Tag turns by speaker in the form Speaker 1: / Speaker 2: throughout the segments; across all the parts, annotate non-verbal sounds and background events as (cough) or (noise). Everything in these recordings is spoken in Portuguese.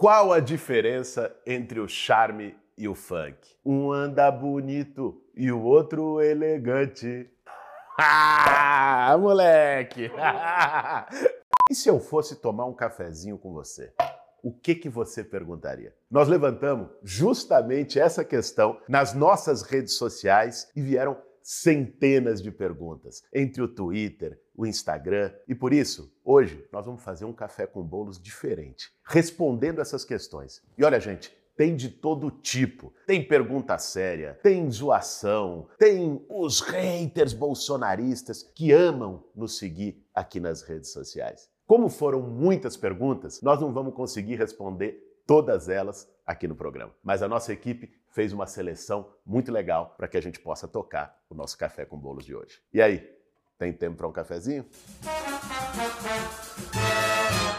Speaker 1: Qual a diferença entre o charme e o funk? Um anda bonito e o outro elegante. (laughs) Ah, moleque! (laughs) e se eu fosse tomar um cafezinho com você? O que que você perguntaria? Nós levantamos justamente essa questão nas nossas redes sociais e vieram centenas de perguntas entre o Twitter, o Instagram e por isso, hoje nós vamos fazer um café com bolos diferente, respondendo essas questões. E olha, gente, tem de todo tipo. Tem pergunta séria, tem zoação, tem os haters bolsonaristas que amam nos seguir aqui nas redes sociais. Como foram muitas perguntas, nós não vamos conseguir responder todas elas aqui no programa. Mas a nossa equipe fez uma seleção muito legal para que a gente possa tocar o nosso café com bolos de hoje. E aí, tem tempo para um cafezinho?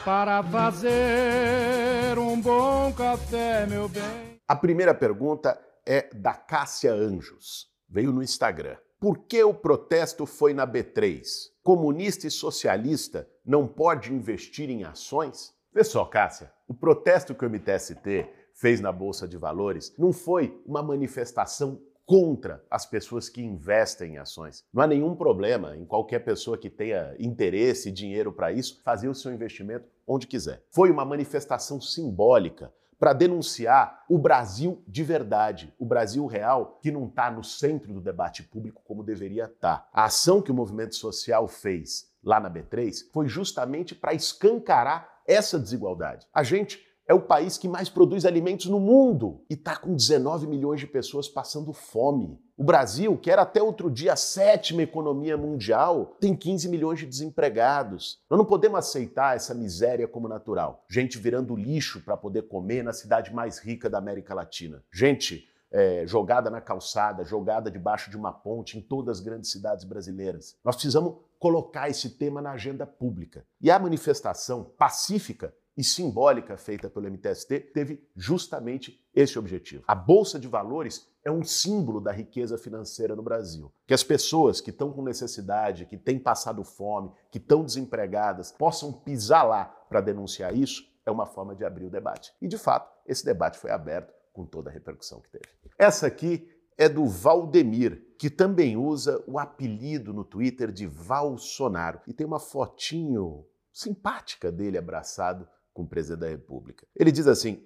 Speaker 2: Para fazer um bom café, meu bem.
Speaker 1: A primeira pergunta é da Cássia Anjos. Veio no Instagram. Por que o protesto foi na B3? Comunista e socialista não pode investir em ações? Vê só, Cássia, o protesto que o MTST fez na Bolsa de Valores não foi uma manifestação contra as pessoas que investem em ações. Não há nenhum problema em qualquer pessoa que tenha interesse e dinheiro para isso fazer o seu investimento onde quiser. Foi uma manifestação simbólica para denunciar o Brasil de verdade, o Brasil real, que não está no centro do debate público como deveria estar. Tá. A ação que o movimento social fez lá na B3 foi justamente para escancarar essa desigualdade. A gente é o país que mais produz alimentos no mundo e está com 19 milhões de pessoas passando fome. O Brasil, que era até outro dia a sétima economia mundial, tem 15 milhões de desempregados. Nós não podemos aceitar essa miséria como natural. Gente virando lixo para poder comer na cidade mais rica da América Latina. Gente é, jogada na calçada, jogada debaixo de uma ponte em todas as grandes cidades brasileiras. Nós precisamos colocar esse tema na agenda pública. E a manifestação pacífica e simbólica feita pelo MTST teve justamente esse objetivo. A Bolsa de Valores é um símbolo da riqueza financeira no Brasil. Que as pessoas que estão com necessidade, que têm passado fome, que estão desempregadas, possam pisar lá para denunciar isso, é uma forma de abrir o debate. E, de fato, esse debate foi aberto com toda a repercussão que teve. Essa aqui é do Valdemir, que também usa o apelido no Twitter de Valsonaro. E tem uma fotinho simpática dele abraçado com o presidente da República. Ele diz assim: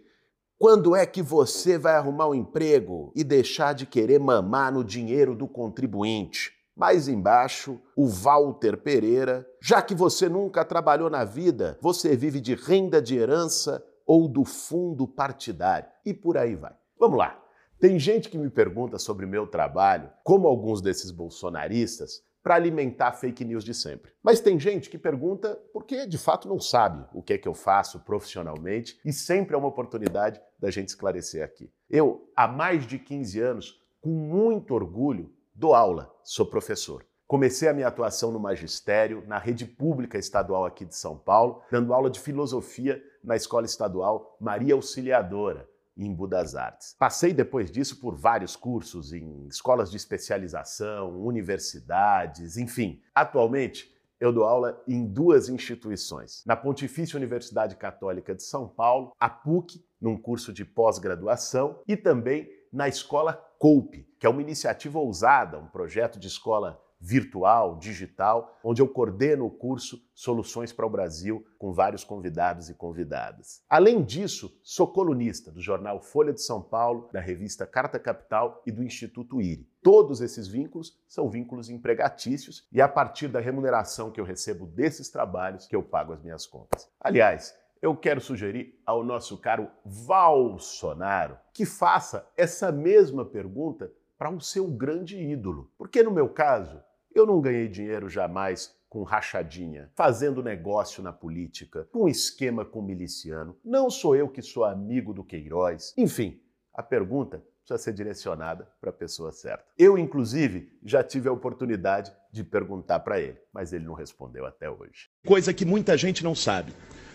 Speaker 1: quando é que você vai arrumar um emprego e deixar de querer mamar no dinheiro do contribuinte? Mais embaixo, o Walter Pereira. Já que você nunca trabalhou na vida, você vive de renda de herança ou do fundo partidário. E por aí vai. Vamos lá. Tem gente que me pergunta sobre meu trabalho, como alguns desses bolsonaristas, para alimentar fake news de sempre. Mas tem gente que pergunta porque de fato não sabe o que é que eu faço profissionalmente e sempre é uma oportunidade da gente esclarecer aqui. Eu, há mais de 15 anos, com muito orgulho, dou aula, sou professor. Comecei a minha atuação no magistério, na rede pública estadual aqui de São Paulo, dando aula de filosofia na Escola Estadual Maria Auxiliadora, em Budas Artes. Passei depois disso por vários cursos em escolas de especialização, universidades, enfim. Atualmente, eu dou aula em duas instituições. Na Pontifícia Universidade Católica de São Paulo, a PUC, num curso de pós-graduação, e também na Escola Coupe, que é uma iniciativa ousada, um projeto de escola virtual, digital, onde eu coordeno o curso Soluções para o Brasil com vários convidados e convidadas. Além disso, sou colunista do jornal Folha de São Paulo, da revista Carta Capital e do Instituto IRI. Todos esses vínculos são vínculos empregatícios e é a partir da remuneração que eu recebo desses trabalhos que eu pago as minhas contas. Aliás, eu quero sugerir ao nosso caro Valsonaro que faça essa mesma pergunta para o seu grande ídolo. Porque no meu caso, eu não ganhei dinheiro jamais com rachadinha, fazendo negócio na política, com esquema com miliciano. Não sou eu que sou amigo do Queiroz. Enfim, a pergunta precisa ser direcionada para a pessoa certa. Eu, inclusive, já tive a oportunidade de perguntar para ele, mas ele não respondeu até hoje.
Speaker 3: Coisa que muita gente não sabe.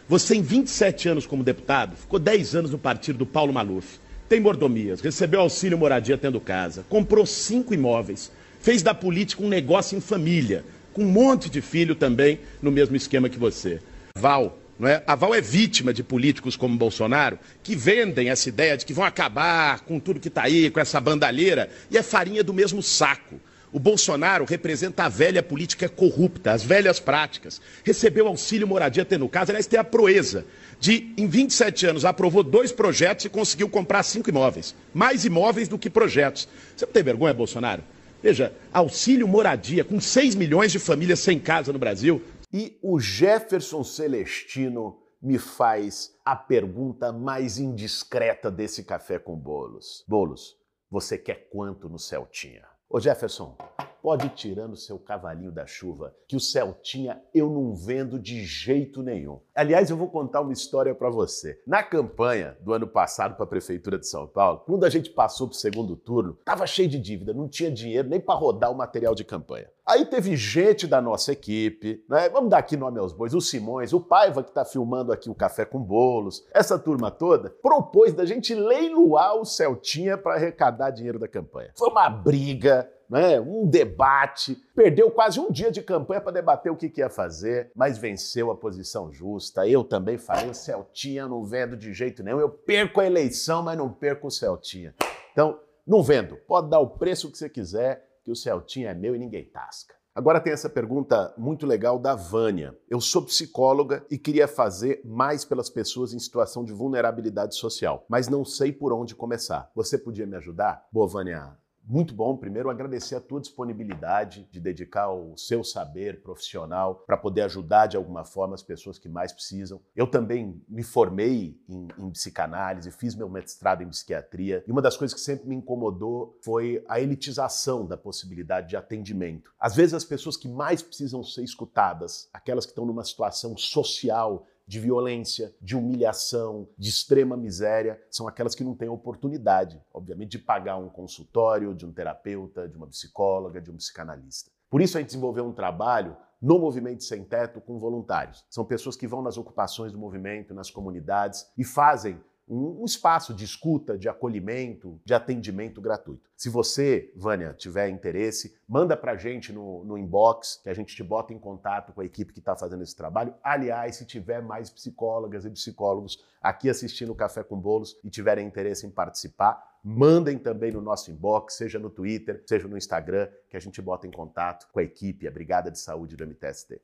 Speaker 3: Você, em 27 anos como deputado, ficou 10 anos no partido do Paulo Maluf. Tem mordomias, recebeu auxílio moradia tendo casa, comprou cinco imóveis fez da política um negócio em família, com um monte de filho também no mesmo esquema que você. Val, Não é? A Val é vítima de políticos como Bolsonaro que vendem essa ideia de que vão acabar com tudo que está aí, com essa bandalheira, e é farinha do mesmo saco. O Bolsonaro representa a velha política corrupta, as velhas práticas. Recebeu auxílio moradia tendo casa, aliás, tem a proeza de, em 27 anos, aprovou dois projetos e conseguiu comprar cinco imóveis. Mais imóveis do que projetos. Você não tem vergonha, Bolsonaro? Veja, auxílio moradia com 6 milhões de famílias sem casa no Brasil.
Speaker 1: E o Jefferson Celestino me faz a pergunta mais indiscreta desse café com bolos. Bolos, você quer quanto no Celtinha? Ô Jefferson, pode ir tirando seu cavalinho da chuva, que o Celtinha eu não vendo de jeito nenhum. Aliás, eu vou contar uma história para você. Na campanha do ano passado para a prefeitura de São Paulo, quando a gente passou para o segundo turno, tava cheio de dívida, não tinha dinheiro nem para rodar o material de campanha. Aí teve gente da nossa equipe, né? Vamos dar aqui nome aos bois, o Simões, o Paiva que está filmando aqui o Café com Bolos, essa turma toda, propôs da gente leiloar o Celtinha para arrecadar dinheiro da campanha. Foi uma briga, né, um debate, perdeu quase um dia de campanha para debater o que, que, ia fazer, mas venceu a posição justa. Eu também falei, o Celtinha não vendo de jeito nenhum. Eu perco a eleição, mas não perco o Celtinha. Então, não vendo. Pode dar o preço que você quiser, que o Celtinha é meu e ninguém tasca. Agora tem essa pergunta muito legal da Vânia. Eu sou psicóloga e queria fazer mais pelas pessoas em situação de vulnerabilidade social, mas não sei por onde começar. Você podia me ajudar? Boa, Vânia, muito bom, primeiro, agradecer a tua disponibilidade de dedicar o seu saber profissional para poder ajudar de alguma forma as pessoas que mais precisam. Eu também me formei em, em, psicanálise, fiz meu mestrado em psiquiatria e uma das coisas que sempre me incomodou foi a elitização da possibilidade de atendimento. Às vezes, as pessoas que mais precisam ser escutadas, aquelas que estão numa situação social de violência, de humilhação, de extrema miséria, são aquelas que não têm oportunidade, obviamente, de pagar um consultório, de um terapeuta, de uma psicóloga, de um psicanalista. Por isso a gente desenvolveu um trabalho no Movimento Sem Teto com voluntários. São pessoas que vão nas ocupações do movimento, nas comunidades e fazem um, espaço de escuta, de acolhimento, de atendimento gratuito. Se você, Vânia, tiver interesse, manda para a gente no, no, inbox, que a gente te bota em contato com a equipe que está fazendo esse trabalho. Aliás, se tiver mais psicólogas e psicólogos aqui assistindo o Café com Bolos e tiverem interesse em participar, mandem também no nosso inbox, seja no Twitter, seja no Instagram, que a gente bota em contato com a equipe, a Brigada de Saúde do MTST.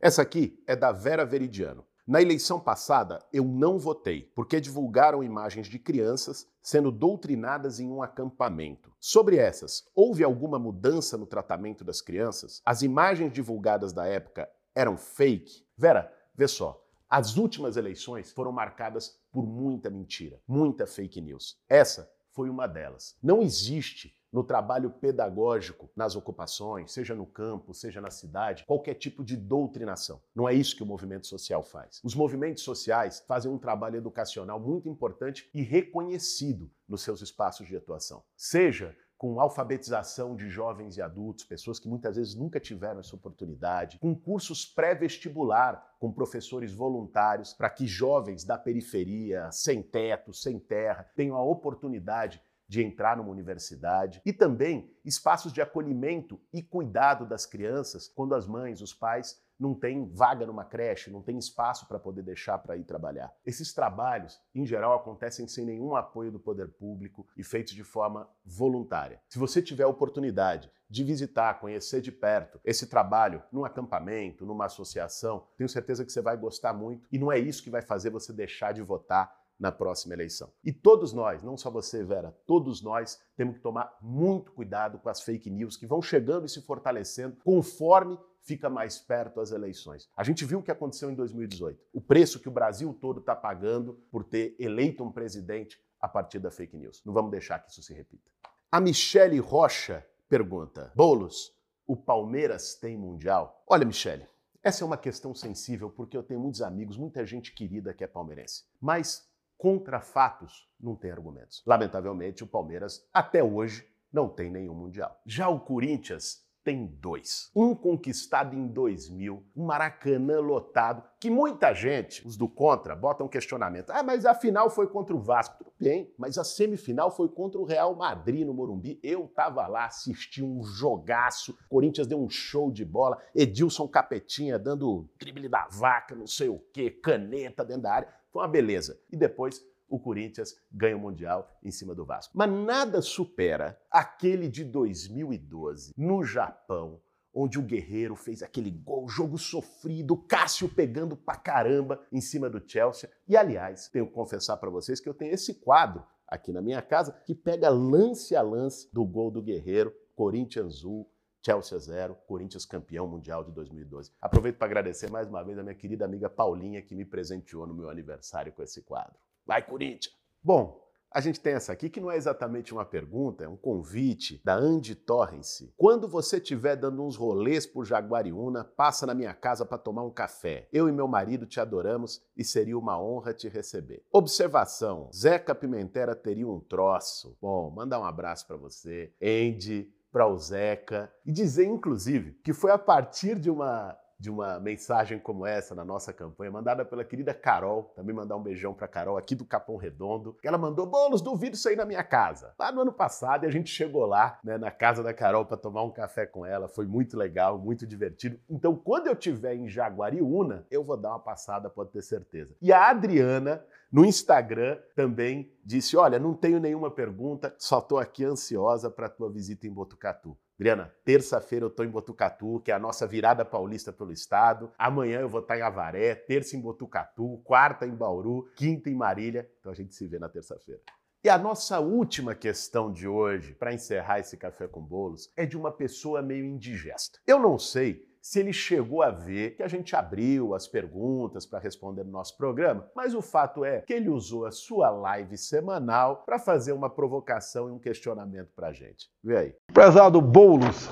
Speaker 1: Essa aqui é da Vera Veridiano. Na eleição passada, eu não votei, porque divulgaram imagens de crianças sendo doutrinadas em um acampamento. Sobre essas, houve alguma mudança no tratamento das crianças? As imagens divulgadas da época eram fake? Vera, vê só. As últimas eleições foram marcadas por muita mentira, muita fake news. Essa foi uma delas. Não existe no trabalho pedagógico nas ocupações, seja no campo, seja na cidade, qualquer tipo de doutrinação. Não é isso que o movimento social faz. Os movimentos sociais fazem um trabalho educacional muito importante e reconhecido nos seus espaços de atuação. Seja com alfabetização de jovens e adultos, pessoas que muitas vezes nunca tiveram essa oportunidade, com cursos pré-vestibular com professores voluntários para que jovens da periferia, sem teto, sem terra, tenham a oportunidade de entrar numa universidade e também espaços de acolhimento e cuidado das crianças quando as mães, os pais não têm vaga numa creche, não tem espaço para poder deixar para ir trabalhar. Esses trabalhos, em geral, acontecem sem nenhum apoio do poder público e feitos de forma voluntária. Se você tiver a oportunidade de visitar, conhecer de perto esse trabalho num acampamento, numa associação, tenho certeza que você vai gostar muito e não é isso que vai fazer você deixar de votar na próxima eleição. E todos nós, não só você, Vera, todos nós temos que tomar muito cuidado com as fake news que vão chegando e se fortalecendo conforme fica mais perto as eleições. A gente viu o que aconteceu em 2018. O preço que o Brasil todo está pagando por ter eleito um presidente a partir da fake news. Não vamos deixar que isso se repita. A Michele Rocha pergunta: Bolos, o Palmeiras tem mundial? Olha, Michele, essa é uma questão sensível porque eu tenho muitos amigos, muita gente querida que é palmeirense. Mas Contra fatos, não tem argumentos. Lamentavelmente, o Palmeiras, até hoje, não tem nenhum Mundial. Já o Corinthians tem dois. Um conquistado em 2000, um Maracanã lotado, que muita gente, os do contra, botam questionamento. Ah, mas a final foi contra o Vasco. Tudo bem, mas a semifinal foi contra o Real Madrid no Morumbi. Eu tava lá, assisti um jogaço. Corinthians deu um show de bola. Edilson Capetinha dando drible da vaca, não sei o quê, caneta dentro da área. Foi uma beleza. E depois o Corinthians ganha o Mundial em cima do Vasco. Mas nada supera aquele de 2012, no Japão, onde o Guerreiro fez aquele gol, jogo sofrido, Cássio pegando pra caramba em cima do Chelsea. E aliás, tenho que confessar para vocês que eu tenho esse quadro aqui na minha casa que pega lance a lance do gol do Guerreiro, Corinthians 1, Chelsea 0, Corinthians campeão mundial de 2012. Aproveito para agradecer mais uma vez a minha querida amiga Paulinha que me presenteou no meu aniversário com esse quadro. Vai, Corinthians! Bom, a gente tem essa aqui que não é exatamente uma pergunta, é um convite da Andy Torrence. Quando você estiver dando uns rolês por Jaguariúna, passa na minha casa para tomar um café. Eu e meu marido te adoramos e seria uma honra te receber. Observação: Zeca Pimentera teria um troço. Bom, mandar um abraço para você, Andy, para o Zeca e dizer, inclusive, que foi a partir de uma de uma mensagem como essa na nossa campanha, mandada pela querida Carol, também mandar um beijão para Carol aqui do Capão Redondo, ela mandou bolos, duvido isso aí na minha casa. Lá no ano passado, e a gente chegou lá, né, na casa da Carol para tomar um café com ela, foi muito legal, muito divertido. Então, quando eu tiver em Jaguariúna, eu vou dar uma passada, pode ter certeza. E a Adriana no Instagram também disse: "Olha, não tenho nenhuma pergunta, só tô aqui ansiosa para tua visita em Botucatu". Adriana, terça-feira eu estou em Botucatu, que é a nossa virada paulista pelo estado. Amanhã eu vou estar em Avaré, terça em Botucatu, quarta em Bauru, quinta em Marília. Então a gente se vê na terça-feira. E a nossa última questão de hoje, para encerrar esse café com bolos, é de uma pessoa meio indigesta. Eu não sei se ele chegou a ver que a gente abriu as perguntas para responder no nosso programa, mas o fato é que ele usou a sua live semanal para fazer uma provocação e um questionamento para a gente. Vê aí.
Speaker 4: Prezado Boulos,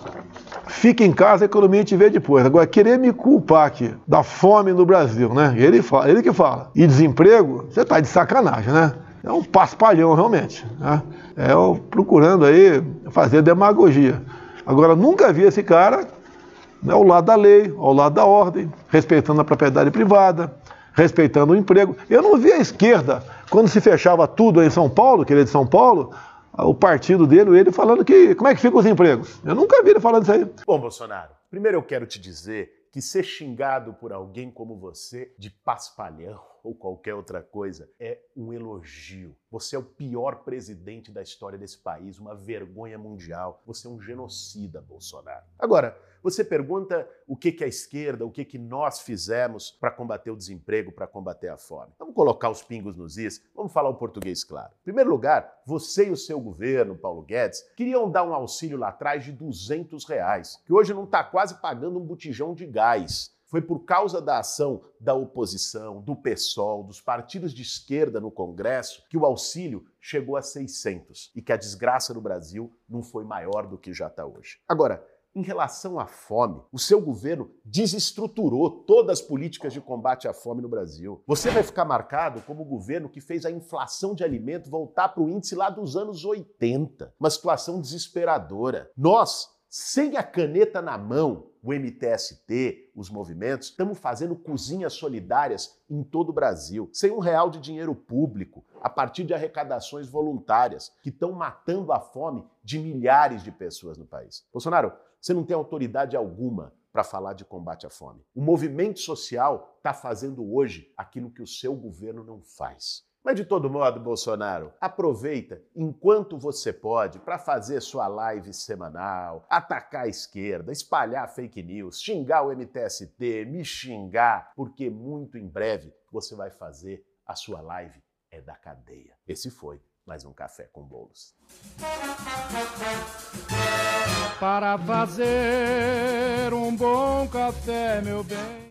Speaker 4: fica em casa, a economia te vê depois. Agora, querer me culpar aqui da fome no Brasil, né? Ele, fala, ele que fala. E desemprego, você tá de sacanagem, né? É um paspalhão, realmente. Né? É procurando aí fazer demagogia. Agora, nunca vi esse cara ao lado da lei, ao lado da ordem, respeitando a propriedade privada, respeitando o emprego. Eu não vi a esquerda, quando se fechava tudo em São Paulo, que ele é de São Paulo, o partido dele, ele falando que como é que ficam os empregos. Eu nunca vi ele falando isso aí.
Speaker 1: Bom, Bolsonaro, primeiro eu quero te dizer que ser xingado por alguém como você de paspalhão ou qualquer outra coisa é um elogio. Você é o pior presidente da história desse país, uma vergonha mundial. Você é um genocida, Bolsonaro. Agora, você pergunta o que, que a esquerda, o que, que nós fizemos para combater o desemprego, para combater a fome. Vamos colocar os pingos nos is, vamos falar o português claro. Em primeiro lugar, você e o seu governo, Paulo Guedes, queriam dar um auxílio lá atrás de 200 reais, que hoje não está quase pagando um botijão de gás. Foi por causa da ação da oposição, do PSOL, dos partidos de esquerda no Congresso, que o auxílio chegou a 600 e que a desgraça no Brasil não foi maior do que já está hoje. Agora, em relação à fome, o seu governo desestruturou todas as políticas de combate à fome no Brasil. Você vai ficar marcado como o governo que fez a inflação de alimento voltar para o índice lá dos anos 80. Uma situação desesperadora. Nós, sem a caneta na mão, o MTST, os movimentos, estamos fazendo cozinhas solidárias em todo o Brasil, sem um real de dinheiro público, a partir de arrecadações voluntárias, que estão matando a fome de milhares de pessoas no país. Bolsonaro, você não tem autoridade alguma para falar de combate à fome. O movimento social está fazendo hoje aquilo que o seu governo não faz. Mas de todo modo, Bolsonaro, aproveita enquanto você pode para fazer sua live semanal, atacar a esquerda, espalhar fake news, xingar o MTST, me xingar, porque muito em breve você vai fazer a sua live é da cadeia. Esse foi mais um café com bolos.
Speaker 2: Para fazer um bom café, meu bem.